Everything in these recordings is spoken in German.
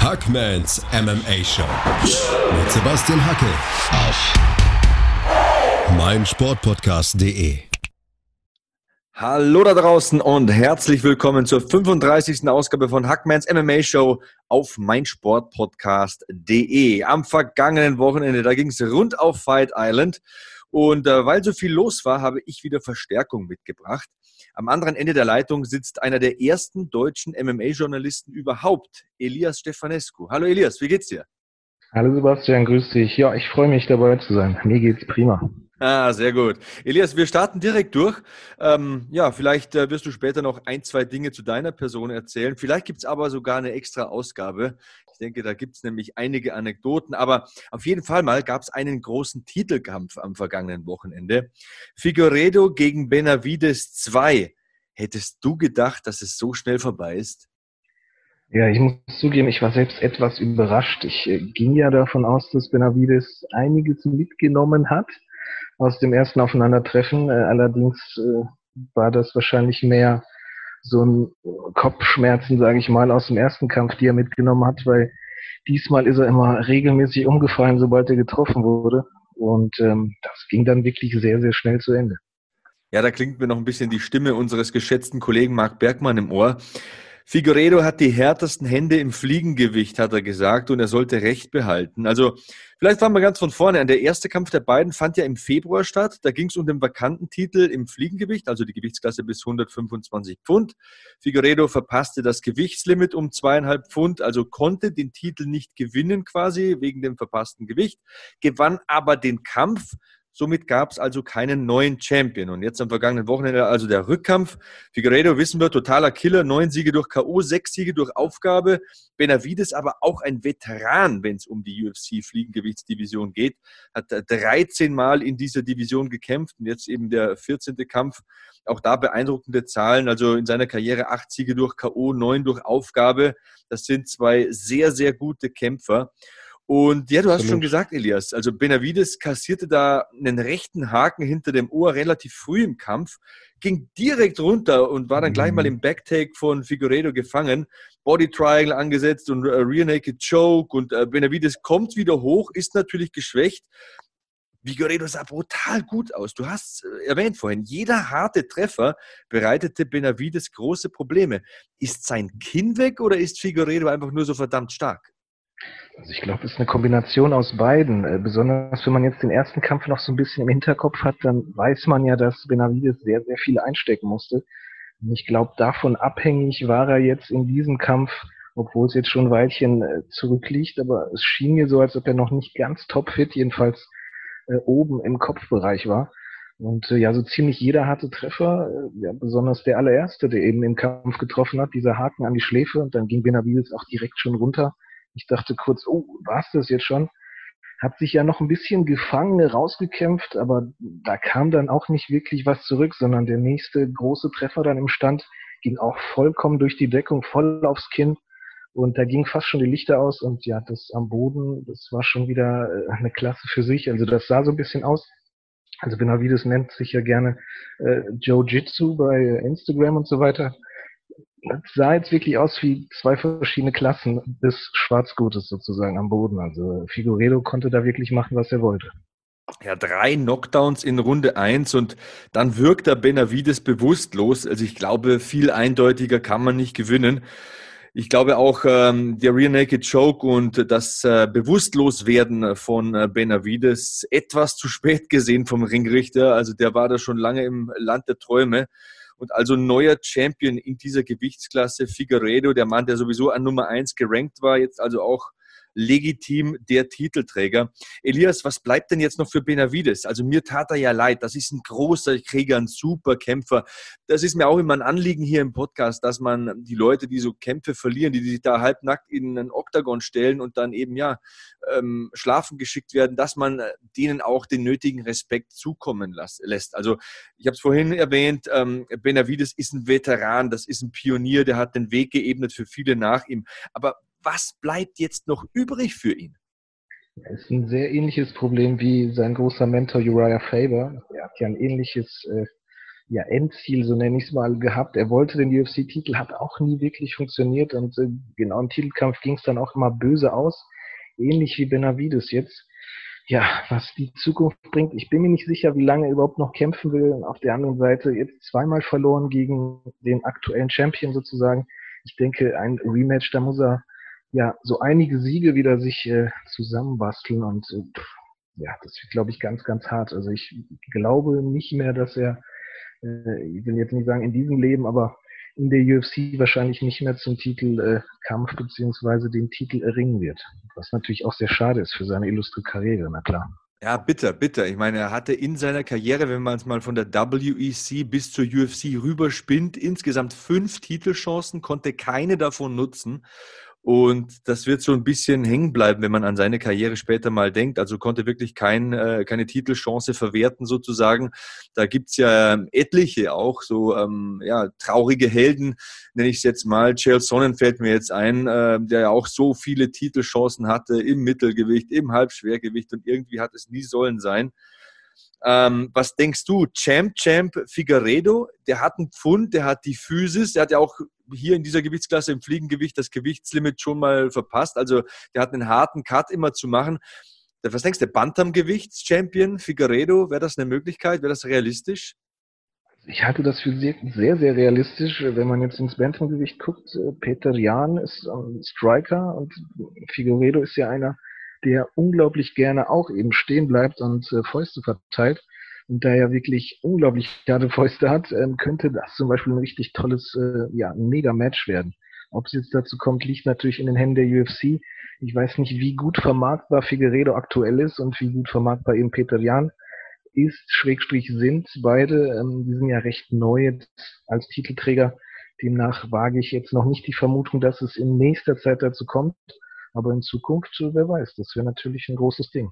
Hackmans MMA Show mit Sebastian Hacke auf meinsportpodcast.de. Hallo da draußen und herzlich willkommen zur 35. Ausgabe von Hackmans MMA Show auf meinsportpodcast.de. Am vergangenen Wochenende, da ging es rund auf Fight Island und äh, weil so viel los war, habe ich wieder Verstärkung mitgebracht. Am anderen Ende der Leitung sitzt einer der ersten deutschen MMA-Journalisten überhaupt, Elias Stefanescu. Hallo Elias, wie geht's dir? Hallo Sebastian, grüß dich. Ja, ich freue mich dabei zu sein. Mir geht's prima. Ah, sehr gut. Elias, wir starten direkt durch. Ähm, ja, vielleicht äh, wirst du später noch ein, zwei Dinge zu deiner Person erzählen. Vielleicht gibt es aber sogar eine extra Ausgabe. Ich denke, da gibt es nämlich einige Anekdoten. Aber auf jeden Fall mal gab es einen großen Titelkampf am vergangenen Wochenende. Figueredo gegen Benavides 2. Hättest du gedacht, dass es so schnell vorbei ist? Ja, ich muss zugeben, ich war selbst etwas überrascht. Ich äh, ging ja davon aus, dass Benavides einiges mitgenommen hat aus dem ersten Aufeinandertreffen. Äh, allerdings äh, war das wahrscheinlich mehr so ein Kopfschmerzen, sage ich mal, aus dem ersten Kampf, die er mitgenommen hat, weil diesmal ist er immer regelmäßig umgefallen, sobald er getroffen wurde. Und ähm, das ging dann wirklich sehr, sehr schnell zu Ende. Ja, da klingt mir noch ein bisschen die Stimme unseres geschätzten Kollegen Marc Bergmann im Ohr. Figueredo hat die härtesten Hände im Fliegengewicht, hat er gesagt, und er sollte Recht behalten. Also, vielleicht fangen wir ganz von vorne an. Der erste Kampf der beiden fand ja im Februar statt. Da ging es um den vakanten Titel im Fliegengewicht, also die Gewichtsklasse bis 125 Pfund. Figueredo verpasste das Gewichtslimit um zweieinhalb Pfund, also konnte den Titel nicht gewinnen quasi wegen dem verpassten Gewicht, gewann aber den Kampf Somit gab es also keinen neuen Champion. Und jetzt am vergangenen Wochenende also der Rückkampf. Figueiredo wissen wir, totaler Killer, neun Siege durch K.O., sechs Siege durch Aufgabe. Benavides aber auch ein Veteran, wenn es um die UFC-Fliegengewichtsdivision geht. Hat 13 Mal in dieser Division gekämpft und jetzt eben der 14. Kampf. Auch da beeindruckende Zahlen. Also in seiner Karriere acht Siege durch K.O., neun durch Aufgabe. Das sind zwei sehr, sehr gute Kämpfer. Und ja, du hast schon gesagt, Elias, also Benavides kassierte da einen rechten Haken hinter dem Ohr relativ früh im Kampf, ging direkt runter und war dann mhm. gleich mal mhm. im Backtake von Figueredo gefangen, Body Triangle angesetzt und äh, Rear Naked Choke und äh, Benavides kommt wieder hoch, ist natürlich geschwächt. Figueredo sah brutal gut aus. Du hast äh, erwähnt vorhin, jeder harte Treffer bereitete Benavides große Probleme. Ist sein Kinn weg oder ist Figueredo einfach nur so verdammt stark? Also ich glaube, es ist eine Kombination aus beiden. Äh, besonders wenn man jetzt den ersten Kampf noch so ein bisschen im Hinterkopf hat, dann weiß man ja, dass Benavides sehr, sehr viel einstecken musste. Und ich glaube, davon abhängig war er jetzt in diesem Kampf, obwohl es jetzt schon ein Weilchen äh, zurückliegt, aber es schien mir so, als ob er noch nicht ganz topfit, jedenfalls äh, oben im Kopfbereich war. Und ja, so ziemlich jeder harte Treffer, ja, besonders der allererste, der eben im Kampf getroffen hat, dieser Haken an die Schläfe und dann ging Benavides auch direkt schon runter. Ich dachte kurz, oh, war es das jetzt schon? Hat sich ja noch ein bisschen gefangen, rausgekämpft, aber da kam dann auch nicht wirklich was zurück, sondern der nächste große Treffer dann im Stand ging auch vollkommen durch die Deckung, voll aufs Kinn. Und da ging fast schon die Lichter aus und ja, das am Boden, das war schon wieder äh, eine Klasse für sich. Also das sah so ein bisschen aus. Also Benavides nennt sich ja gerne äh, Joe Jitsu bei Instagram und so weiter sah jetzt wirklich aus wie zwei verschiedene Klassen des Schwarzgutes sozusagen am Boden. Also Figueredo konnte da wirklich machen, was er wollte. Ja, drei Knockdowns in Runde eins und dann wirkt der Benavides bewusstlos. Also ich glaube, viel eindeutiger kann man nicht gewinnen. Ich glaube auch ähm, der Rear Naked Choke und das äh, Bewusstloswerden von äh, Benavides etwas zu spät gesehen vom Ringrichter. Also der war da schon lange im Land der Träume. Und also neuer Champion in dieser Gewichtsklasse, Figueredo, der Mann, der sowieso an Nummer eins gerankt war, jetzt also auch legitim der Titelträger. Elias, was bleibt denn jetzt noch für Benavides? Also mir tat er ja leid. Das ist ein großer Krieger, ein super Kämpfer. Das ist mir auch immer ein Anliegen hier im Podcast, dass man die Leute, die so Kämpfe verlieren, die sich da halbnackt in einen Oktagon stellen und dann eben ja ähm, schlafen geschickt werden, dass man denen auch den nötigen Respekt zukommen lässt. Also ich habe es vorhin erwähnt, ähm, Benavides ist ein Veteran, das ist ein Pionier, der hat den Weg geebnet für viele nach ihm. Aber was bleibt jetzt noch übrig für ihn? Es ist ein sehr ähnliches Problem wie sein großer Mentor Uriah Faber. Er hat ja ein ähnliches äh, ja, Endziel, so nenne ich es mal, gehabt. Er wollte den UFC-Titel, hat auch nie wirklich funktioniert und äh, genau im Titelkampf ging es dann auch immer böse aus, ähnlich wie Benavides jetzt. Ja, was die Zukunft bringt, ich bin mir nicht sicher, wie lange er überhaupt noch kämpfen will. Und auf der anderen Seite jetzt zweimal verloren gegen den aktuellen Champion sozusagen. Ich denke, ein Rematch, da muss er ja so einige Siege wieder sich äh, zusammenbasteln und äh, ja, das wird, glaube ich, ganz, ganz hart. Also ich glaube nicht mehr, dass er äh, ich will jetzt nicht sagen in diesem Leben, aber in der UFC wahrscheinlich nicht mehr zum Titelkampf äh, beziehungsweise den Titel erringen wird. Was natürlich auch sehr schade ist für seine illustre Karriere, na klar. Ja, bitter, bitter. Ich meine, er hatte in seiner Karriere, wenn man es mal von der WEC bis zur UFC rüberspinnt, insgesamt fünf Titelchancen, konnte keine davon nutzen. Und das wird so ein bisschen hängen bleiben, wenn man an seine Karriere später mal denkt. Also konnte wirklich kein, äh, keine Titelchance verwerten sozusagen. Da gibt's ja ähm, etliche auch, so ähm, ja, traurige Helden, nenne ich es jetzt mal. Chael Sonnen fällt mir jetzt ein, äh, der ja auch so viele Titelchancen hatte im Mittelgewicht, im Halbschwergewicht und irgendwie hat es nie sollen sein. Ähm, was denkst du? Champ, Champ Figueredo, der hat einen Pfund, der hat die Physis, der hat ja auch hier in dieser Gewichtsklasse im Fliegengewicht das Gewichtslimit schon mal verpasst. Also der hat einen harten Cut immer zu machen. Was denkst du, der Bantam-Gewichts-Champion Figueredo, wäre das eine Möglichkeit? Wäre das realistisch? Ich halte das für sehr, sehr, sehr realistisch. Wenn man jetzt ins Bantamgewicht guckt, äh, Peter Jan ist ein Striker und Figueredo ist ja einer, der unglaublich gerne auch eben stehen bleibt und äh, Fäuste verteilt und da er wirklich unglaublich harte Fäuste hat, ähm, könnte das zum Beispiel ein richtig tolles, äh, ja, Mega-Match werden. Ob es jetzt dazu kommt, liegt natürlich in den Händen der UFC. Ich weiß nicht, wie gut vermarktbar Figueredo aktuell ist und wie gut vermarktbar eben Peter Jan ist, Schrägstrich sind beide. Ähm, die sind ja recht neu als Titelträger. Demnach wage ich jetzt noch nicht die Vermutung, dass es in nächster Zeit dazu kommt. Aber in Zukunft, wer weiß, das wäre natürlich ein großes Ding.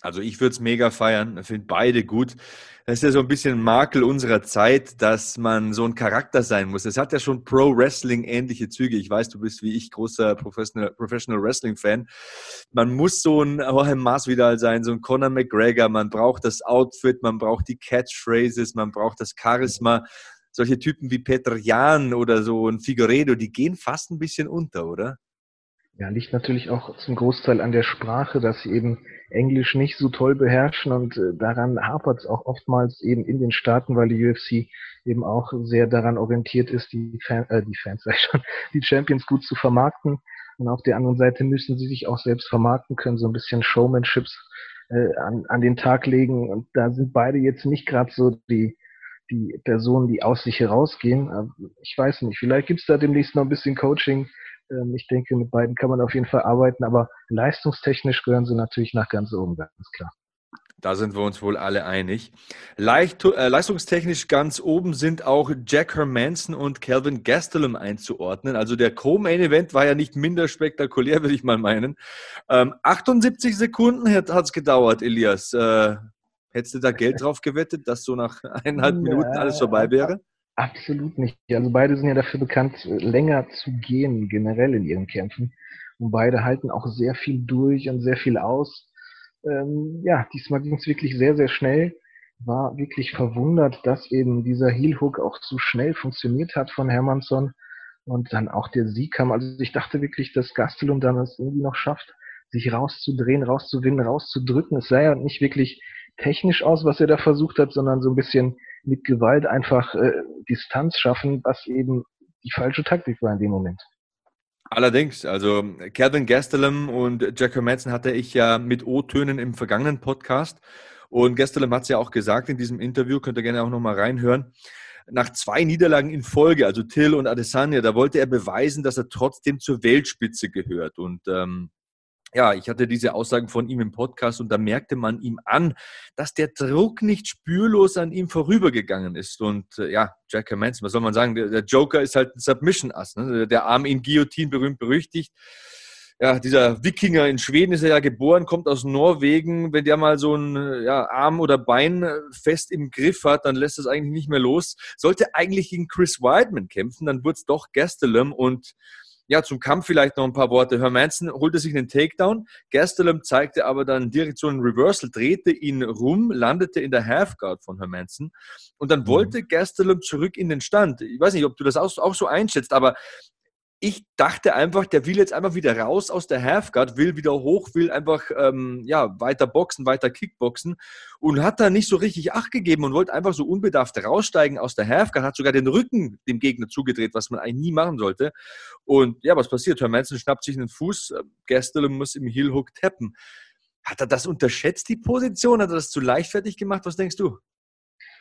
Also ich würde es mega feiern, finde beide gut. Das ist ja so ein bisschen Makel unserer Zeit, dass man so ein Charakter sein muss. Es hat ja schon Pro-Wrestling ähnliche Züge. Ich weiß, du bist wie ich großer Professional, Professional Wrestling-Fan. Man muss so ein Jorge Masvidal sein, so ein Conor McGregor. Man braucht das Outfit, man braucht die Catchphrases, man braucht das Charisma. Solche Typen wie Peter Jan oder so ein Figueredo, die gehen fast ein bisschen unter, oder? Ja, liegt natürlich auch zum Großteil an der Sprache, dass sie eben Englisch nicht so toll beherrschen und äh, daran hapert es auch oftmals eben in den Staaten, weil die UFC eben auch sehr daran orientiert ist, die, Fan, äh, die Fans, sag ich schon, die Champions gut zu vermarkten. Und auf der anderen Seite müssen sie sich auch selbst vermarkten können, so ein bisschen Showmanships äh, an, an den Tag legen. Und da sind beide jetzt nicht gerade so die, die Personen, die aus sich herausgehen. Ich weiß nicht, vielleicht gibt's da demnächst noch ein bisschen Coaching ähm, ich denke, mit beiden kann man auf jeden Fall arbeiten, aber leistungstechnisch gehören sie natürlich nach ganz oben, ganz klar. Da sind wir uns wohl alle einig. Leicht, äh, leistungstechnisch ganz oben sind auch Jack Hermanson und Calvin Gastelum einzuordnen. Also der Co-Main-Event war ja nicht minder spektakulär, würde ich mal meinen. Ähm, 78 Sekunden hat es gedauert, Elias. Äh, hättest du da Geld drauf gewettet, dass so nach eineinhalb Minuten alles vorbei wäre? Absolut nicht. Also beide sind ja dafür bekannt, länger zu gehen, generell in ihren Kämpfen. Und beide halten auch sehr viel durch und sehr viel aus. Ähm, ja, diesmal ging es wirklich sehr, sehr schnell. War wirklich verwundert, dass eben dieser Heel Hook auch so schnell funktioniert hat von Hermansson und dann auch der Sieg kam. Also ich dachte wirklich, dass Gastelum dann es irgendwie noch schafft, sich rauszudrehen, rauszuwinden, rauszudrücken. Es sah ja nicht wirklich technisch aus, was er da versucht hat, sondern so ein bisschen mit Gewalt einfach äh, Distanz schaffen, was eben die falsche Taktik war in dem Moment. Allerdings, also Calvin Gastelum und Jack Hermanson hatte ich ja mit O-Tönen im vergangenen Podcast. Und Gastelum hat es ja auch gesagt in diesem Interview, könnt ihr gerne auch nochmal reinhören. Nach zwei Niederlagen in Folge, also Till und Adesanya, da wollte er beweisen, dass er trotzdem zur Weltspitze gehört. Und ähm, ja, ich hatte diese Aussagen von ihm im Podcast und da merkte man ihm an, dass der Druck nicht spürlos an ihm vorübergegangen ist. Und äh, ja, Jack Manson, was soll man sagen? Der, Joker ist halt ein Submission-Ass, ne? der Arm in Guillotine berühmt berüchtigt. Ja, dieser Wikinger in Schweden ist er ja geboren, kommt aus Norwegen. Wenn der mal so ein ja, Arm oder Bein äh, fest im Griff hat, dann lässt es eigentlich nicht mehr los. Sollte eigentlich gegen Chris Weidman kämpfen, dann wurde es doch Gastelum und ja, zum Kampf vielleicht noch ein paar Worte. Hermanson holte sich einen Takedown. Gastelum zeigte aber dann direkt so ein Reversal, drehte ihn rum, landete in der Halfguard von Hermanson. Und dann mhm. wollte Gastelum zurück in den Stand. Ich weiß nicht, ob du das auch, auch so einschätzt, aber ich dachte einfach, der will jetzt einfach wieder raus aus der Halfguard, will wieder hoch, will einfach ähm, ja, weiter boxen, weiter Kickboxen und hat da nicht so richtig Acht gegeben und wollte einfach so unbedarft raussteigen aus der Halfguard, hat sogar den Rücken dem Gegner zugedreht, was man eigentlich nie machen sollte. Und ja, was passiert? Hermanson schnappt sich einen Fuß, äh, Gastelum muss im Heelhook tappen. Hat er das unterschätzt, die Position? Hat er das zu leichtfertig gemacht? Was denkst du?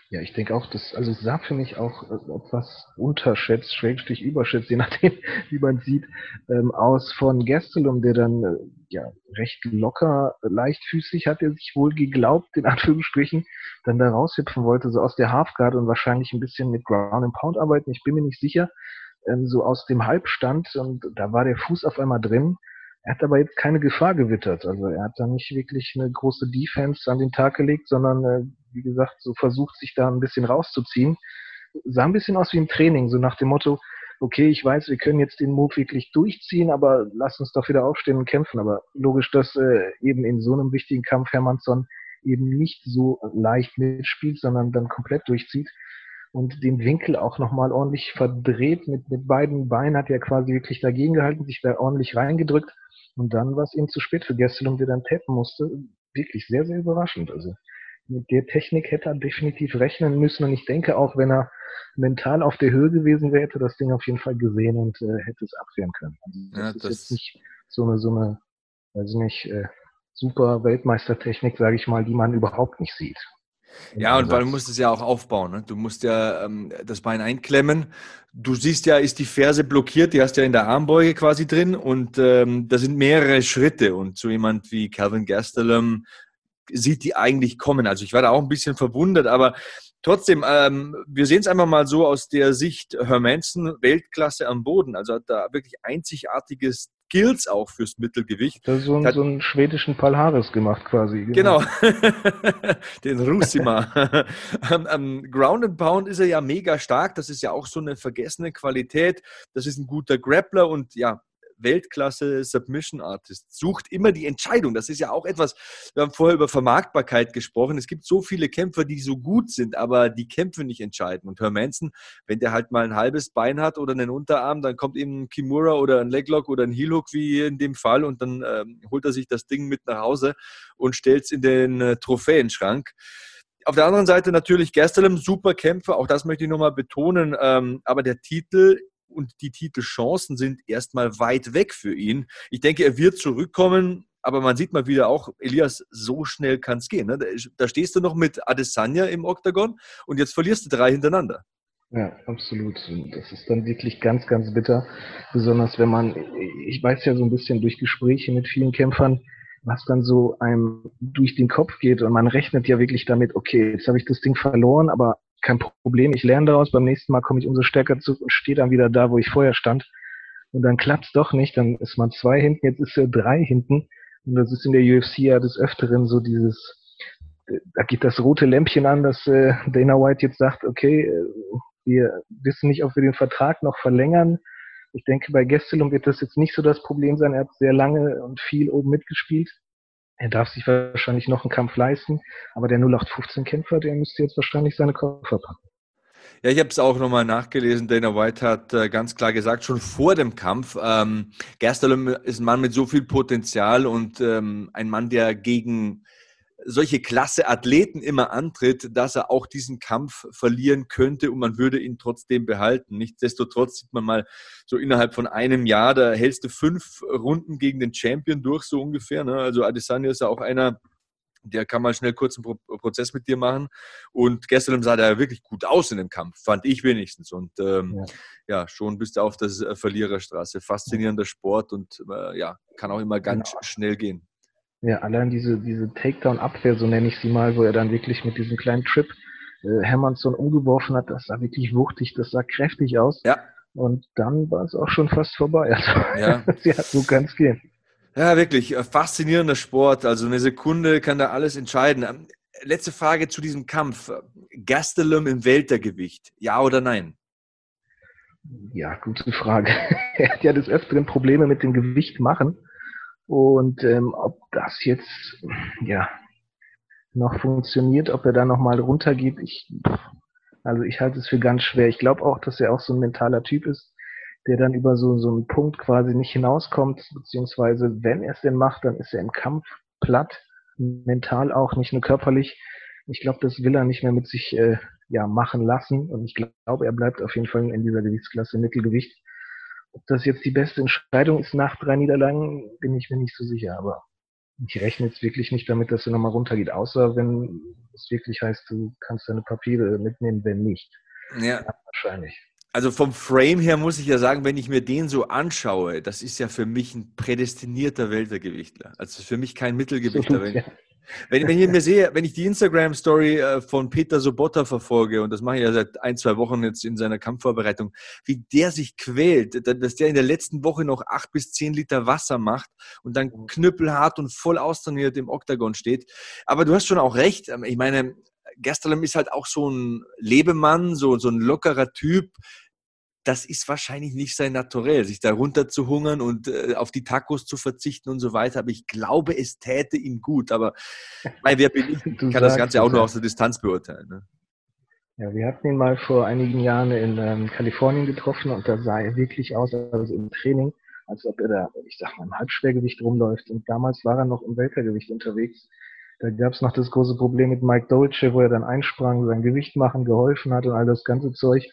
Ja, ich denke auch, dass, also es sah für mich auch äh, etwas unterschätzt, schrägstrich überschätzt, je nachdem, wie man sieht, ähm, aus von Gastelum, der dann äh, ja recht locker, leichtfüßig hat er sich wohl geglaubt, in Anführungsstrichen, dann da raushüpfen wollte, so aus der Halfguard und wahrscheinlich ein bisschen mit Ground and Pound arbeiten, ich bin mir nicht sicher, ähm, so aus dem Halbstand und da war der Fuß auf einmal drin er hat aber jetzt keine Gefahr gewittert. Also er hat da nicht wirklich eine große Defense an den Tag gelegt, sondern äh, wie gesagt, so versucht sich da ein bisschen rauszuziehen. Sah ein bisschen aus wie im Training, so nach dem Motto, okay, ich weiß, wir können jetzt den Move wirklich durchziehen, aber lass uns doch wieder aufstehen und kämpfen. Aber logisch, dass äh, eben in so einem wichtigen Kampf Hermannsson eben nicht so leicht mitspielt, sondern dann komplett durchzieht und den Winkel auch nochmal ordentlich verdreht. Mit, mit beiden Beinen hat er quasi wirklich dagegen gehalten, sich da ordentlich reingedrückt und dann war es ihm zu spät für Gastelum, der dann tappen musste. Wirklich sehr, sehr überraschend. Also mit der Technik hätte er definitiv rechnen müssen. Und ich denke auch, wenn er mental auf der Höhe gewesen wäre, hätte das Ding auf jeden Fall gesehen und äh, hätte es abwehren können. Also das, ja, das ist jetzt nicht so eine, so eine, weiß ich nicht, äh, super Weltmeistertechnik, sage ich mal, die man überhaupt nicht sieht. Ja, und weil du musst es ja auch aufbauen. Ne? Du musst ja ähm, das Bein einklemmen. Du siehst ja, ist die Ferse blockiert, die hast du ja in der Armbeuge quasi drin und ähm, da sind mehrere Schritte. Und so jemand wie Calvin Gastelum sieht die eigentlich kommen. Also ich war da auch ein bisschen verwundert, aber trotzdem, ähm, wir sehen es einfach mal so aus der Sicht Hermanson, Weltklasse am Boden. Also hat da wirklich einzigartiges Skills auch fürs Mittelgewicht. Das so, einen, so einen schwedischen Palhares gemacht quasi. Genau, genau. den Rusima. um, um, Ground and Pound ist er ja mega stark. Das ist ja auch so eine vergessene Qualität. Das ist ein guter Grappler und ja, Weltklasse Submission Artist, sucht immer die Entscheidung. Das ist ja auch etwas, wir haben vorher über Vermarktbarkeit gesprochen. Es gibt so viele Kämpfer, die so gut sind, aber die Kämpfe nicht entscheiden. Und Hermanson, wenn der halt mal ein halbes Bein hat oder einen Unterarm, dann kommt eben ein Kimura oder ein Leglock oder ein Heelhook wie in dem Fall und dann äh, holt er sich das Ding mit nach Hause und stellt es in den äh, Trophäenschrank. Auf der anderen Seite natürlich Gastelum, super Kämpfer, auch das möchte ich nochmal betonen, ähm, aber der Titel und die Titelchancen sind erstmal weit weg für ihn. Ich denke, er wird zurückkommen, aber man sieht mal wieder auch, Elias, so schnell kann es gehen. Ne? Da stehst du noch mit Adesanya im Oktagon und jetzt verlierst du drei hintereinander. Ja, absolut. Das ist dann wirklich ganz, ganz bitter. Besonders wenn man, ich weiß ja so ein bisschen durch Gespräche mit vielen Kämpfern, was dann so einem durch den Kopf geht und man rechnet ja wirklich damit, okay, jetzt habe ich das Ding verloren, aber kein Problem, ich lerne daraus, beim nächsten Mal komme ich umso stärker zu und stehe dann wieder da, wo ich vorher stand. Und dann klappt es doch nicht, dann ist man zwei hinten, jetzt ist er drei hinten. Und das ist in der UFC ja des Öfteren so dieses, da geht das rote Lämpchen an, dass äh, Dana White jetzt sagt, okay, äh, wir wissen nicht, ob wir den Vertrag noch verlängern. Ich denke, bei Gestelum wird das jetzt nicht so das Problem sein. Er hat sehr lange und viel oben mitgespielt. Er darf sich wahrscheinlich noch einen Kampf leisten, aber der 0815-Kämpfer, der müsste jetzt wahrscheinlich seine Koffer packen. Ja, ich habe es auch nochmal nachgelesen. Dana White hat äh, ganz klar gesagt, schon vor dem Kampf, ähm, Gastelum ist ein Mann mit so viel Potenzial und ähm, ein Mann, der gegen solche klasse Athleten immer antritt, dass er auch diesen Kampf verlieren könnte und man würde ihn trotzdem behalten. Nichtsdestotrotz sieht man mal so innerhalb von einem Jahr, da hältst du fünf Runden gegen den Champion durch, so ungefähr. Ne? Also Adesanya ist ja auch einer, der kann mal schnell kurz einen Prozess mit dir machen. Und gestern sah der wirklich gut aus in dem Kampf, fand ich wenigstens. Und ähm, ja. ja. schon bist du auf der Verliererstraße. Faszinierender Sport und äh, ja, kann auch immer ganz genau. schnell gehen. Ja, allein diese, diese Takedown-Abwehr, so nenne ich sie mal, wo er dann wirklich mit diesem kleinen Trip äh, Hermannsson umgeworfen hat, das sah wirklich wuchtig, das sah kräftig aus. Ja. Und dann war es auch schon fast vorbei. Also, ja. ja, so kann es gehen. Ja, wirklich, äh, faszinierender Sport. Also eine Sekunde kann da alles entscheiden. Ähm, letzte Frage zu diesem Kampf. Gastelum im Weltergewicht, ja oder nein? Ja, gute Frage. er hat ja des Öfteren Probleme mit dem Gewicht machen. Und ähm, ob das jetzt ja noch funktioniert, ob er da nochmal runtergeht, ich, also ich halte es für ganz schwer. Ich glaube auch, dass er auch so ein mentaler Typ ist, der dann über so, so einen Punkt quasi nicht hinauskommt, beziehungsweise wenn er es denn macht, dann ist er im Kampf platt, mental auch, nicht nur körperlich. Ich glaube, das will er nicht mehr mit sich äh, ja, machen lassen. Und ich glaube, er bleibt auf jeden Fall in dieser Gewichtsklasse Mittelgewicht. Ob das jetzt die beste Entscheidung ist nach drei Niederlagen, bin ich mir nicht so sicher. Aber ich rechne jetzt wirklich nicht damit, dass er nochmal runtergeht, außer wenn es wirklich heißt, du kannst deine Papiere mitnehmen, wenn nicht. Ja. ja wahrscheinlich. Also vom Frame her muss ich ja sagen, wenn ich mir den so anschaue, das ist ja für mich ein prädestinierter Weltergewichtler. Also für mich kein Mittelgewichtler. Wenn, wenn, wenn ich mir sehe, wenn ich die Instagram-Story äh, von Peter Sobotta verfolge, und das mache ich ja seit ein, zwei Wochen jetzt in seiner Kampfvorbereitung, wie der sich quält, dass der in der letzten Woche noch acht bis zehn Liter Wasser macht und dann knüppelhart und voll austrainiert im Oktagon steht. Aber du hast schon auch recht. Ähm, ich meine, Gastelum ist halt auch so ein Lebemann, so, so ein lockerer Typ. Das ist wahrscheinlich nicht sein Naturell, sich da runter zu hungern und äh, auf die Tacos zu verzichten und so weiter. Aber ich glaube, es täte ihm gut. Aber weil wer bin ich, kann das Ganze auch nur aus der Distanz beurteilen. Ne? Ja, wir hatten ihn mal vor einigen Jahren in ähm, Kalifornien getroffen und da sah er wirklich aus, also im Training, als ob er da, ich sag mal, im Halbschwergewicht rumläuft. Und damals war er noch im Weltergewicht unterwegs. Da gab es noch das große Problem mit Mike Dolce, wo er dann einsprang, sein Gewicht machen, geholfen hat und all das ganze Zeug.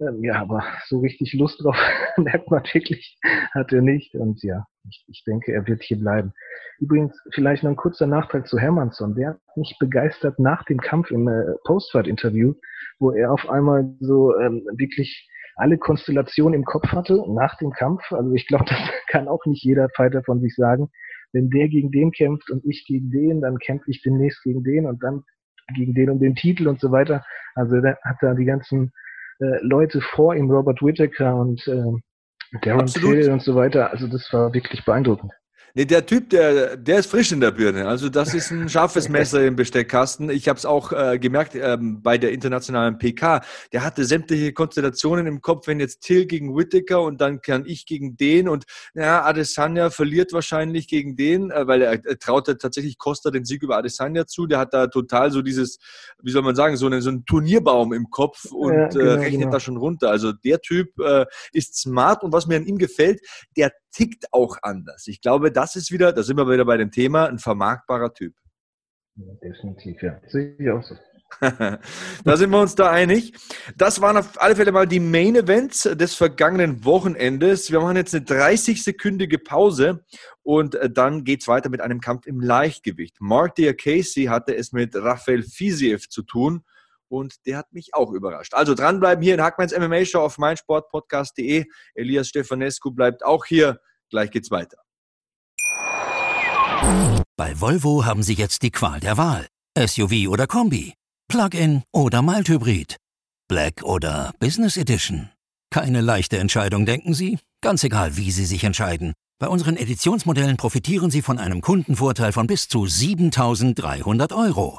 Ähm, ja, aber so richtig Lust drauf merkt man wirklich, hat er nicht. Und ja, ich, ich denke, er wird hier bleiben. Übrigens, vielleicht noch ein kurzer Nachtrag zu Hermannsson. Der hat mich begeistert nach dem Kampf im äh, Postfight-Interview, wo er auf einmal so ähm, wirklich alle Konstellationen im Kopf hatte nach dem Kampf. Also ich glaube, das kann auch nicht jeder Fighter von sich sagen wenn der gegen den kämpft und ich gegen den, dann kämpfe ich demnächst gegen den und dann gegen den um den Titel und so weiter. Also da hat da die ganzen äh, Leute vor ihm, Robert Whittaker und äh, Darren Till und so weiter. Also das war wirklich beeindruckend. Nee, der Typ, der, der ist frisch in der Birne. Also das ist ein scharfes Messer im Besteckkasten. Ich habe es auch äh, gemerkt ähm, bei der internationalen PK. Der hatte sämtliche Konstellationen im Kopf, wenn jetzt Till gegen Whittaker und dann kann ich gegen den und ja, Adesanya verliert wahrscheinlich gegen den, äh, weil er, er traute tatsächlich Costa den Sieg über Adesanya zu. Der hat da total so dieses, wie soll man sagen, so, eine, so einen Turnierbaum im Kopf und ja, genau, äh, rechnet genau. da schon runter. Also der Typ äh, ist smart und was mir an ihm gefällt, der tickt auch anders. Ich glaube, das ist wieder, da sind wir wieder bei dem Thema, ein vermarktbarer Typ. Ja, definitiv, ja. Sehe ich auch so. da sind wir uns da einig. Das waren auf alle Fälle mal die Main Events des vergangenen Wochenendes. Wir machen jetzt eine 30-sekündige Pause und äh, dann geht es weiter mit einem Kampf im Leichtgewicht. Mark Casey hatte es mit Rafael Fiziev zu tun und der hat mich auch überrascht. Also dranbleiben hier in Hackmans MMA Show auf meinsportpodcast.de. Elias Stefanescu bleibt auch hier. Gleich geht's weiter. Bei Volvo haben Sie jetzt die Qual der Wahl. SUV oder Kombi, Plug-in oder Mild-Hybrid, Black oder Business Edition. Keine leichte Entscheidung, denken Sie? Ganz egal, wie Sie sich entscheiden. Bei unseren Editionsmodellen profitieren Sie von einem Kundenvorteil von bis zu 7300 Euro.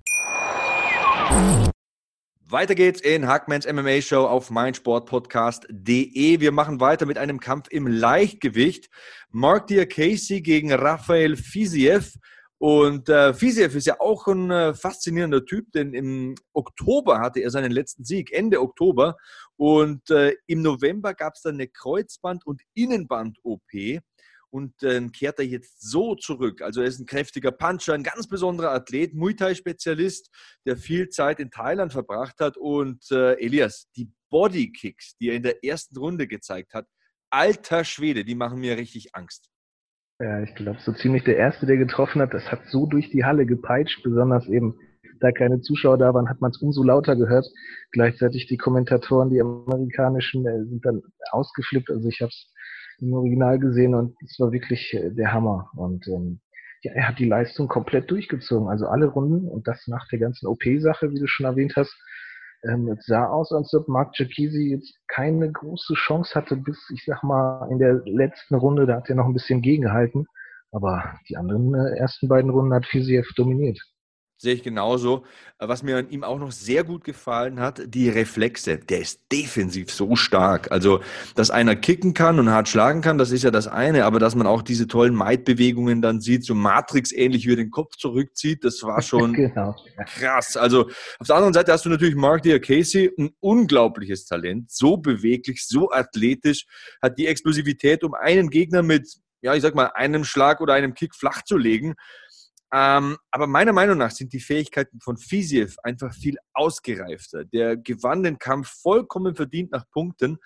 Weiter geht's in Hackmans MMA Show auf meinsportpodcast.de. Wir machen weiter mit einem Kampf im Leichtgewicht. Mark Casey gegen Rafael Fiziev. Und äh, Fiziev ist ja auch ein äh, faszinierender Typ, denn im Oktober hatte er seinen letzten Sieg, Ende Oktober. Und äh, im November gab es dann eine Kreuzband- und Innenband-OP. Und dann kehrt er jetzt so zurück. Also er ist ein kräftiger Puncher, ein ganz besonderer Athlet, Muay Thai-Spezialist, der viel Zeit in Thailand verbracht hat. Und äh, Elias, die Bodykicks, die er in der ersten Runde gezeigt hat, alter Schwede, die machen mir richtig Angst. Ja, ich glaube, so ziemlich der Erste, der getroffen hat, das hat so durch die Halle gepeitscht, besonders eben, da keine Zuschauer da waren, hat man es umso lauter gehört. Gleichzeitig die Kommentatoren, die amerikanischen, äh, sind dann ausgeflippt. Also ich habe es im Original gesehen und es war wirklich äh, der Hammer. Und ähm, ja, er hat die Leistung komplett durchgezogen, also alle Runden und das nach der ganzen OP-Sache, wie du schon erwähnt hast. Ähm, es sah aus, als ob Mark Giacchisi jetzt keine große Chance hatte, bis, ich sag mal, in der letzten Runde, da hat er noch ein bisschen gegengehalten. Aber die anderen äh, ersten beiden Runden hat Fiziev dominiert sehe ich genauso. Äh, was mir an ihm auch noch sehr gut gefallen hat, die Reflexe. Der ist defensiv so stark. Also, dass einer kicken kann und hart schlagen kann, das ist ja das eine, aber dass man auch diese tollen Maid-Bewegungen dann sieht, so Matrix-ähnlich, wie er den Kopf zurückzieht, das war schon genau. krass. Also, auf der anderen Seite hast du natürlich Mark Casey, ein unglaubliches Talent, so beweglich, so athletisch, hat die Explosivität, um einen Gegner mit ja, ich sag mal, einem Schlag oder einem Kick flach zu legen. Ähm, aber meiner Meinung nach sind die Fähigkeiten von Fisiev einfach viel ausgereifter. Der gewann den Kampf vollkommen verdient nach Punkten.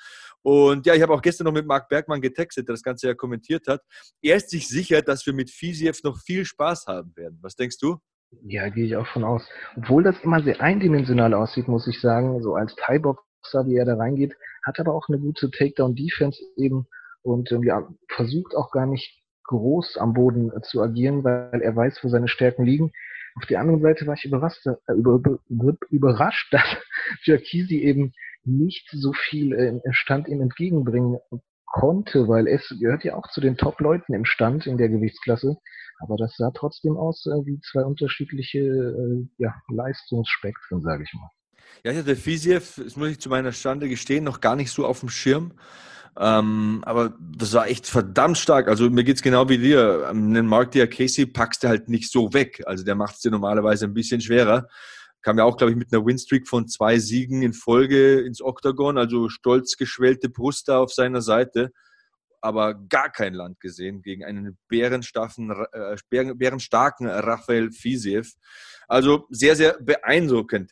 Und ja, ich habe auch gestern noch mit Marc Bergmann getextet, der das Ganze ja kommentiert hat. Er ist sich sicher, dass wir mit Fisiev noch viel Spaß haben werden. Was denkst du? Ja, gehe ich auch von aus. Obwohl das immer sehr eindimensional aussieht, muss ich sagen, so als Thai-Boxer, wie er da reingeht, hat aber auch eine gute Takedown-Defense eben und ähm, ja, versucht auch gar nicht groß am Boden äh, zu agieren, weil er weiß, wo seine Stärken liegen. Auf der anderen Seite war ich überrascht, äh, über, über, überrascht dass Giacchisi eben nicht so viel äh, Stand ihm entgegenbringen konnte, weil es gehört ja auch zu den Top-Leuten im Stand in der Gewichtsklasse. Aber das sah trotzdem aus wie zwei unterschiedliche ja, Leistungsspektren, sage ich mal. Ja, ich hatte Fisiev, das muss ich zu meiner Stande gestehen, noch gar nicht so auf dem Schirm. Ähm, aber das war echt verdammt stark. Also mir geht's genau wie dir. Den Mark Casey packst du halt nicht so weg. Also der macht es dir normalerweise ein bisschen schwerer. Kam ja auch, glaube ich, mit einer Winstreak von zwei Siegen in Folge ins Oktagon. Also stolz geschwellte Brust da auf seiner Seite. Aber gar kein Land gesehen gegen einen bärenstarken, äh, bärenstarken Rafael Fisiev. Also sehr, sehr beeindruckend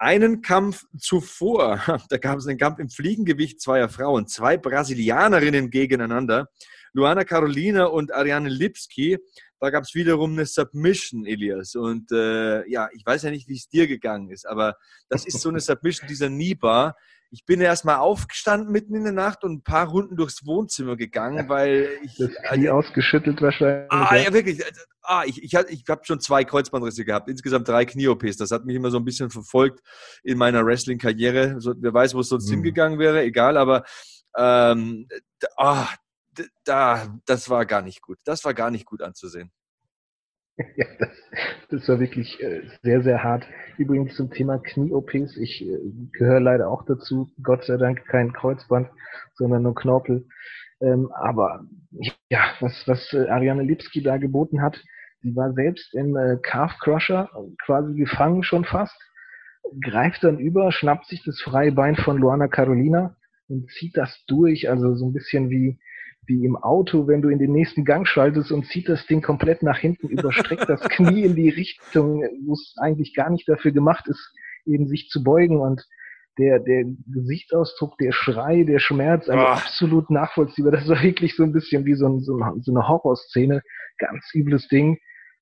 einen Kampf zuvor, da gab es einen Kampf im Fliegengewicht zweier Frauen, zwei Brasilianerinnen gegeneinander, Luana Carolina und Ariane Lipski. Da gab es wiederum eine Submission, Elias. Und äh, ja, ich weiß ja nicht, wie es dir gegangen ist, aber das ist so eine Submission dieser Nibar, ich bin erstmal aufgestanden mitten in der Nacht und ein paar Runden durchs Wohnzimmer gegangen, weil ich. Das Knie also, ausgeschüttelt wahrscheinlich. Ah, ja, wirklich. Ah, ich, ich, ich habe schon zwei Kreuzbandrisse gehabt, insgesamt drei Knie-OPs. Das hat mich immer so ein bisschen verfolgt in meiner Wrestling-Karriere. So, wer weiß, wo es sonst hm. hingegangen wäre, egal, aber ähm, ah, da, das war gar nicht gut. Das war gar nicht gut anzusehen. Ja, das, das war wirklich äh, sehr, sehr hart. Übrigens zum Thema Knie-OPs. Ich äh, gehöre leider auch dazu. Gott sei Dank kein Kreuzband, sondern nur Knorpel. Ähm, aber ja, was, was äh, Ariane Lipski da geboten hat, sie war selbst im äh, Calf Crusher quasi gefangen schon fast, greift dann über, schnappt sich das freie Bein von Luana Carolina und zieht das durch, also so ein bisschen wie wie im Auto, wenn du in den nächsten Gang schaltest und zieht das Ding komplett nach hinten, überstreckt das Knie in die Richtung, wo es eigentlich gar nicht dafür gemacht ist, eben sich zu beugen und der, der Gesichtsausdruck, der Schrei, der Schmerz, also oh. absolut nachvollziehbar. Das war wirklich so ein bisschen wie so, ein, so, ein, so eine Horrorszene. Ganz übles Ding.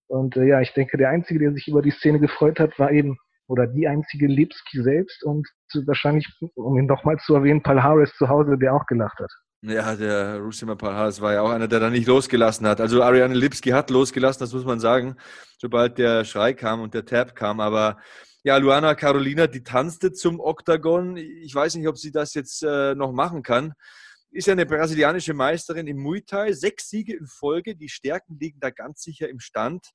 Und äh, ja, ich denke, der Einzige, der sich über die Szene gefreut hat, war eben, oder die einzige Lipski selbst und wahrscheinlich, um ihn nochmal zu erwähnen, Paul Harris zu Hause, der auch gelacht hat. Ja, der Rusima Palhares war ja auch einer, der da nicht losgelassen hat. Also Ariane Lipski hat losgelassen, das muss man sagen, sobald der Schrei kam und der Tab kam. Aber ja, Luana Carolina, die tanzte zum Oktagon. Ich weiß nicht, ob sie das jetzt äh, noch machen kann. Ist ja eine brasilianische Meisterin im Muay Thai. Sechs Siege in Folge. Die Stärken liegen da ganz sicher im Stand.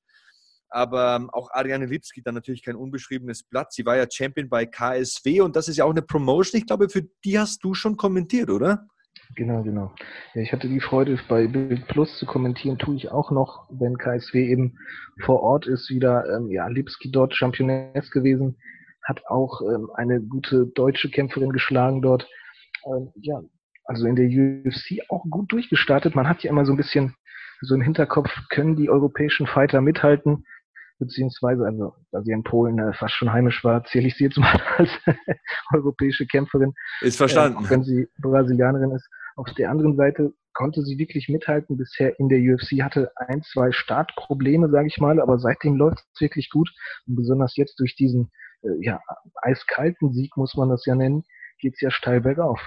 Aber ähm, auch Ariane Lipski dann natürlich kein unbeschriebenes Blatt. Sie war ja Champion bei KSW und das ist ja auch eine Promotion. Ich glaube, für die hast du schon kommentiert, oder? Genau, genau. Ja, ich hatte die Freude, bei Bild Plus zu kommentieren, tue ich auch noch, wenn KSW eben vor Ort ist, wieder, ähm, ja, Lipski dort Championess gewesen, hat auch ähm, eine gute deutsche Kämpferin geschlagen dort. Ähm, ja, also in der UFC auch gut durchgestartet. Man hat ja immer so ein bisschen so im Hinterkopf, können die europäischen Fighter mithalten? Beziehungsweise, also, da sie in Polen äh, fast schon heimisch war, zähle ich sie jetzt mal als europäische Kämpferin. Ist verstanden. Äh, wenn sie Brasilianerin ist. Auf der anderen Seite konnte sie wirklich mithalten bisher in der UFC, hatte ein, zwei Startprobleme, sage ich mal, aber seitdem läuft es wirklich gut. Und besonders jetzt durch diesen äh, ja, eiskalten Sieg, muss man das ja nennen, geht es ja steil bergauf.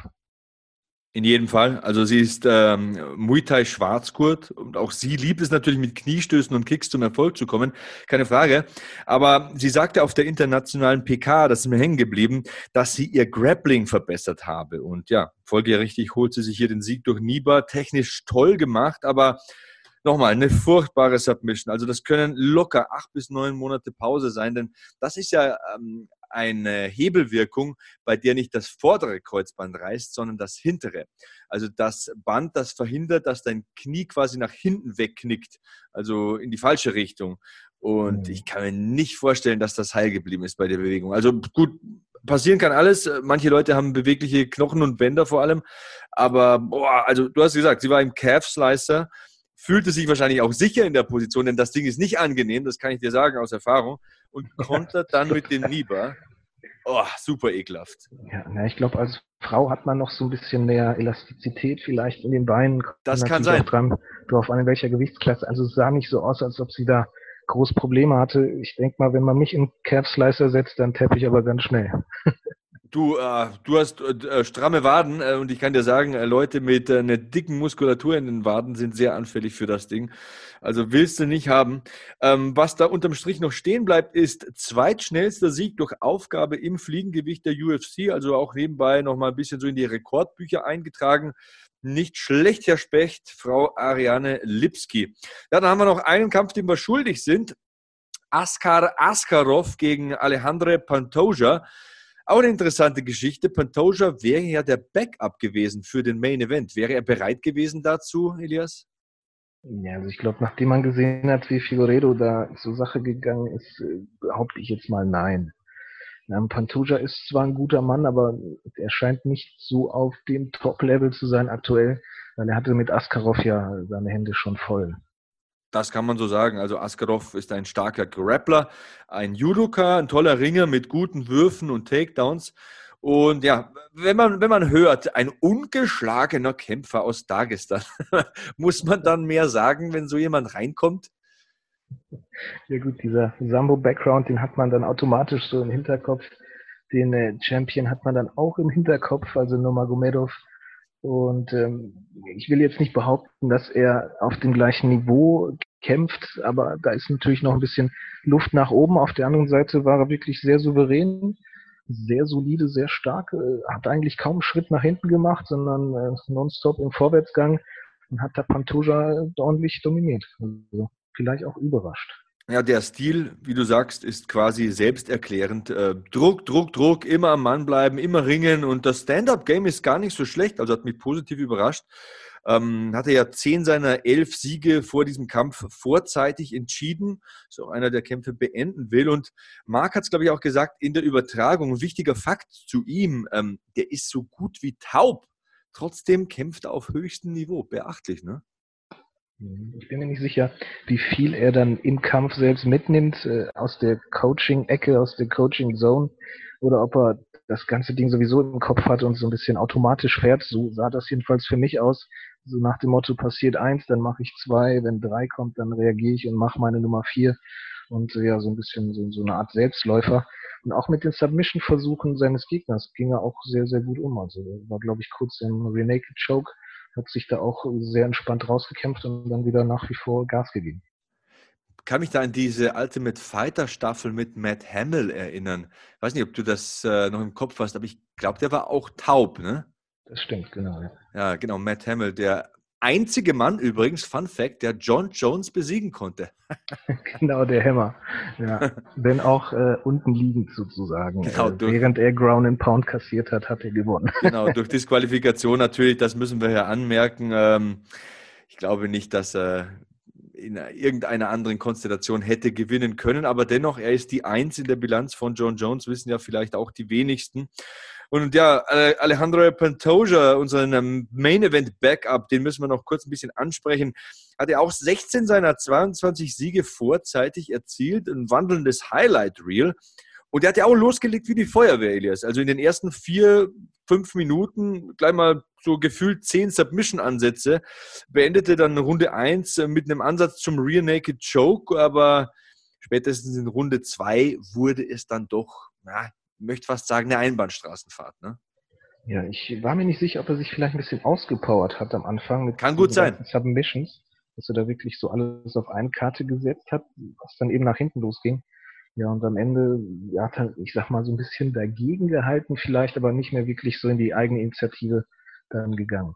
In jedem Fall. Also sie ist ähm, Muay Thai Schwarzgurt und auch sie liebt es natürlich mit Kniestößen und Kicks zum Erfolg zu kommen. Keine Frage. Aber sie sagte auf der internationalen PK, das ist mir hängen geblieben, dass sie ihr Grappling verbessert habe. Und ja, folgerichtig holt sie sich hier den Sieg durch Niba. Technisch toll gemacht, aber nochmal eine furchtbare Submission. Also das können locker acht bis neun Monate Pause sein, denn das ist ja ähm, eine Hebelwirkung, bei der nicht das vordere Kreuzband reißt, sondern das hintere. Also das Band, das verhindert, dass dein Knie quasi nach hinten wegknickt, also in die falsche Richtung. Und mhm. ich kann mir nicht vorstellen, dass das heil geblieben ist bei der Bewegung. Also gut, passieren kann alles. Manche Leute haben bewegliche Knochen und Bänder vor allem. Aber boah, also du hast gesagt, sie war im Calf Slicer fühlte sich wahrscheinlich auch sicher in der Position, denn das Ding ist nicht angenehm, das kann ich dir sagen aus Erfahrung. Und kontert dann mit dem Niba. Oh, super ekelhaft. Ja, na, ich glaube, als Frau hat man noch so ein bisschen mehr Elastizität vielleicht in den Beinen. Das kann sein. Dran, drauf an, in welcher Gewichtsklasse. Also es sah nicht so aus, als ob sie da groß Probleme hatte. Ich denke mal, wenn man mich in Slicer setzt, dann tappe ich aber ganz schnell. Du, äh, du hast äh, stramme Waden äh, und ich kann dir sagen, äh, Leute mit äh, einer dicken Muskulatur in den Waden sind sehr anfällig für das Ding. Also willst du nicht haben. Ähm, was da unterm Strich noch stehen bleibt, ist zweitschnellster Sieg durch Aufgabe im Fliegengewicht der UFC, also auch nebenbei nochmal ein bisschen so in die Rekordbücher eingetragen. Nicht schlecht, Herr Specht, Frau Ariane Lipski. Ja, dann haben wir noch einen Kampf, den wir schuldig sind. Askar Askarov gegen Alejandre Pantoja. Auch eine interessante Geschichte. Pantoja wäre ja der Backup gewesen für den Main Event. Wäre er bereit gewesen dazu, Elias? Ja, also ich glaube, nachdem man gesehen hat, wie Figueredo da zur Sache gegangen ist, äh, behaupte ich jetzt mal nein. Pantoja ist zwar ein guter Mann, aber er scheint nicht so auf dem Top-Level zu sein aktuell, weil er hatte mit Askarov ja seine Hände schon voll. Das kann man so sagen. Also Askarov ist ein starker Grappler, ein Judoka, ein toller Ringer mit guten Würfen und Takedowns. Und ja, wenn man, wenn man hört, ein ungeschlagener Kämpfer aus Dagestan, muss man dann mehr sagen, wenn so jemand reinkommt? Ja gut, dieser Sambo-Background, den hat man dann automatisch so im Hinterkopf. Den äh, Champion hat man dann auch im Hinterkopf, also Nomagomedov und ähm, ich will jetzt nicht behaupten, dass er auf dem gleichen Niveau kämpft, aber da ist natürlich noch ein bisschen Luft nach oben. Auf der anderen Seite war er wirklich sehr souverän, sehr solide, sehr stark, äh, hat eigentlich kaum einen Schritt nach hinten gemacht, sondern äh, nonstop im Vorwärtsgang und hat da Pantoja ordentlich dominiert. Also vielleicht auch überrascht. Ja, der Stil, wie du sagst, ist quasi selbsterklärend. Äh, Druck, Druck, Druck, immer am Mann bleiben, immer ringen. Und das Stand-up-Game ist gar nicht so schlecht, also hat mich positiv überrascht. Ähm, hatte ja zehn seiner elf Siege vor diesem Kampf vorzeitig entschieden, so einer der Kämpfe beenden will. Und Marc hat es, glaube ich, auch gesagt in der Übertragung. Wichtiger Fakt zu ihm, ähm, der ist so gut wie taub. Trotzdem kämpft er auf höchstem Niveau. Beachtlich, ne? Ich bin mir nicht sicher, wie viel er dann im Kampf selbst mitnimmt, äh, aus der Coaching-Ecke, aus der Coaching-Zone, oder ob er das ganze Ding sowieso im Kopf hat und so ein bisschen automatisch fährt. So sah das jedenfalls für mich aus. So nach dem Motto, passiert eins, dann mache ich zwei, wenn drei kommt, dann reagiere ich und mache meine Nummer vier. Und äh, ja, so ein bisschen so, so eine Art Selbstläufer. Und auch mit den Submission-Versuchen seines Gegners ging er auch sehr, sehr gut um. Also war, glaube ich, kurz im Renaked Choke hat sich da auch sehr entspannt rausgekämpft und dann wieder nach wie vor Gas gegeben. Kann mich da an diese Ultimate Fighter Staffel mit Matt Hamill erinnern. Ich weiß nicht, ob du das äh, noch im Kopf hast, aber ich glaube, der war auch taub, ne? Das stimmt, genau. Ja, ja genau, Matt Hamill, der einzige Mann übrigens, Fun Fact, der John Jones besiegen konnte. genau, der Hammer. Ja. Wenn auch äh, unten liegend sozusagen. Genau, äh, während er Ground and Pound kassiert hat, hat er gewonnen. genau, durch Disqualifikation natürlich, das müssen wir hier anmerken. Ähm, ich glaube nicht, dass er in irgendeiner anderen Konstellation hätte gewinnen können, aber dennoch, er ist die Eins in der Bilanz von John Jones, wissen ja vielleicht auch die wenigsten. Und ja, Alejandro Pantoja, unseren ähm, Main Event Backup, den müssen wir noch kurz ein bisschen ansprechen, hat er auch 16 seiner 22 Siege vorzeitig erzielt, ein wandelndes Highlight Reel. Und der hat ja auch losgelegt wie die Feuerwehr, Elias. Also in den ersten vier, fünf Minuten gleich mal so gefühlt zehn Submission-Ansätze. Beendete dann Runde eins mit einem Ansatz zum Rear Naked Choke, aber spätestens in Runde zwei wurde es dann doch, na, möchte fast sagen, eine Einbahnstraßenfahrt. Ne? Ja, ich war mir nicht sicher, ob er sich vielleicht ein bisschen ausgepowert hat am Anfang. Kann gut sein. Submissions, dass er da wirklich so alles auf eine Karte gesetzt hat, was dann eben nach hinten losging. Ja, und am Ende ja, hat er, ich sag mal, so ein bisschen dagegen gehalten, vielleicht aber nicht mehr wirklich so in die eigene Initiative dann gegangen.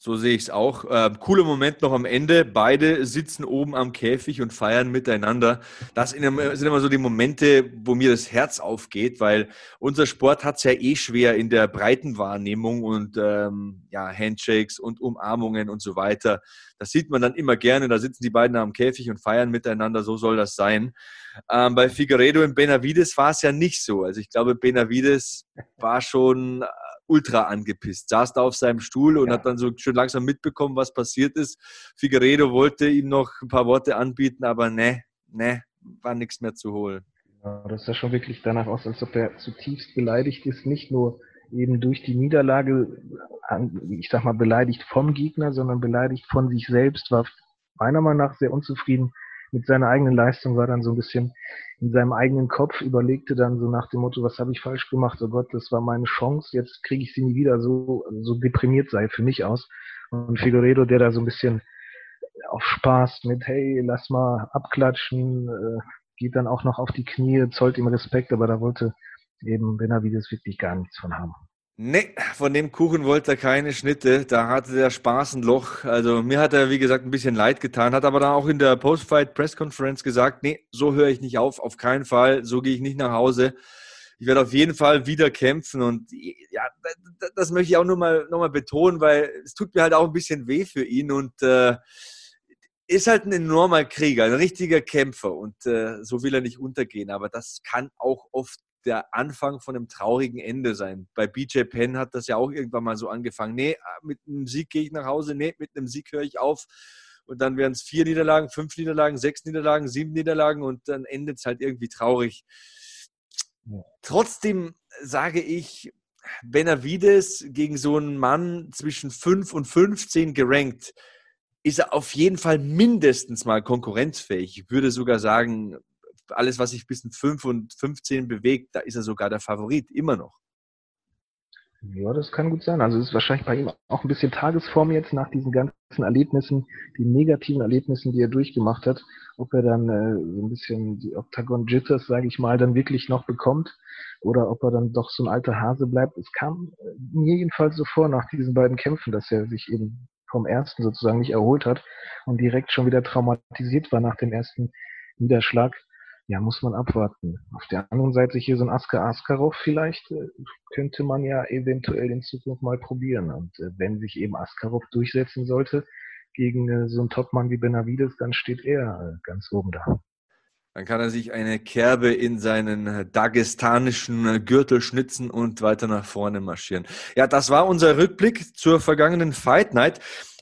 So sehe ich es auch. Äh, cooler Moment noch am Ende. Beide sitzen oben am Käfig und feiern miteinander. Das sind immer so die Momente, wo mir das Herz aufgeht, weil unser Sport hat es ja eh schwer in der breiten Wahrnehmung und ähm, ja, Handshakes und Umarmungen und so weiter. Das sieht man dann immer gerne. Da sitzen die beiden am Käfig und feiern miteinander. So soll das sein. Ähm, bei Figueredo und Benavides war es ja nicht so. Also ich glaube, Benavides war schon ultra angepisst. Saß da auf seinem Stuhl und ja. hat dann so schön langsam mitbekommen, was passiert ist. Figueredo wollte ihm noch ein paar Worte anbieten, aber ne, ne, war nichts mehr zu holen. Ja, das sah schon wirklich danach aus, als ob er zutiefst beleidigt ist, nicht nur eben durch die Niederlage, ich sag mal, beleidigt vom Gegner, sondern beleidigt von sich selbst, war meiner Meinung nach sehr unzufrieden mit seiner eigenen Leistung, war dann so ein bisschen in seinem eigenen Kopf, überlegte dann so nach dem Motto, was habe ich falsch gemacht? Oh Gott, das war meine Chance, jetzt kriege ich sie nie wieder, so, so deprimiert sei für mich aus. Und Figueredo, der da so ein bisschen auf Spaß mit, hey, lass mal abklatschen, äh, geht dann auch noch auf die Knie, zollt ihm Respekt, aber da wollte eben Benavides wirklich gar nichts von haben. Nee, von dem Kuchen wollte er keine Schnitte. Da hatte der Spaß ein Loch. Also mir hat er, wie gesagt, ein bisschen leid getan, hat aber dann auch in der Post-Fight-Press-Conference gesagt, nee, so höre ich nicht auf, auf keinen Fall, so gehe ich nicht nach Hause. Ich werde auf jeden Fall wieder kämpfen und ja, das möchte ich auch nur mal, noch mal betonen, weil es tut mir halt auch ein bisschen weh für ihn und äh, ist halt ein enormer Krieger, ein richtiger Kämpfer und äh, so will er nicht untergehen. Aber das kann auch oft der Anfang von einem traurigen Ende sein. Bei BJ Penn hat das ja auch irgendwann mal so angefangen. Nee, mit einem Sieg gehe ich nach Hause, nee, mit einem Sieg höre ich auf. Und dann werden es vier Niederlagen, fünf Niederlagen, sechs Niederlagen, sieben Niederlagen und dann endet es halt irgendwie traurig. Trotzdem sage ich, Benavides gegen so einen Mann zwischen 5 und 15 gerankt, ist er auf jeden Fall mindestens mal konkurrenzfähig. Ich würde sogar sagen, alles, was sich bis in 5 und 15 bewegt, da ist er sogar der Favorit, immer noch. Ja, das kann gut sein. Also es ist wahrscheinlich bei ihm auch ein bisschen Tagesform jetzt nach diesen ganzen Erlebnissen, die negativen Erlebnissen, die er durchgemacht hat, ob er dann äh, so ein bisschen die Octagon Jitters, sage ich mal, dann wirklich noch bekommt oder ob er dann doch so ein alter Hase bleibt. Es kam äh, mir jedenfalls so vor nach diesen beiden Kämpfen, dass er sich eben vom ersten sozusagen nicht erholt hat und direkt schon wieder traumatisiert war nach dem ersten Niederschlag ja, muss man abwarten. Auf der anderen Seite hier so ein Asker Askarov vielleicht äh, könnte man ja eventuell in Zukunft mal probieren. Und äh, wenn sich eben Askarov durchsetzen sollte gegen äh, so einen Topmann wie Benavides, dann steht er ganz oben da. Dann kann er sich eine Kerbe in seinen dagestanischen Gürtel schnitzen und weiter nach vorne marschieren. Ja, das war unser Rückblick zur vergangenen Fight Night.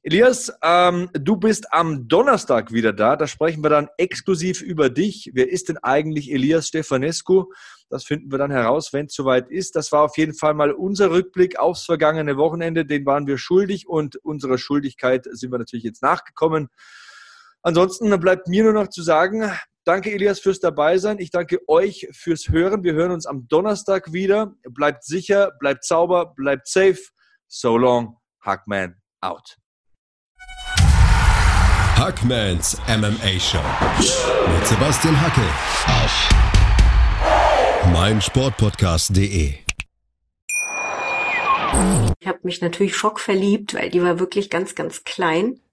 Elias, ähm, du bist am Donnerstag wieder da. Da sprechen wir dann exklusiv über dich. Wer ist denn eigentlich Elias Stefanescu? Das finden wir dann heraus, wenn es soweit ist. Das war auf jeden Fall mal unser Rückblick aufs vergangene Wochenende. Den waren wir schuldig und unserer Schuldigkeit sind wir natürlich jetzt nachgekommen. Ansonsten bleibt mir nur noch zu sagen, danke Elias fürs Dabeisein. Ich danke euch fürs Hören. Wir hören uns am Donnerstag wieder. Bleibt sicher, bleibt sauber, bleibt safe. So long, Hackman out. Hackmans MMA Show mit Sebastian Hacke auf meinsportpodcast.de. Ich habe mich natürlich schockverliebt, weil die war wirklich ganz, ganz klein.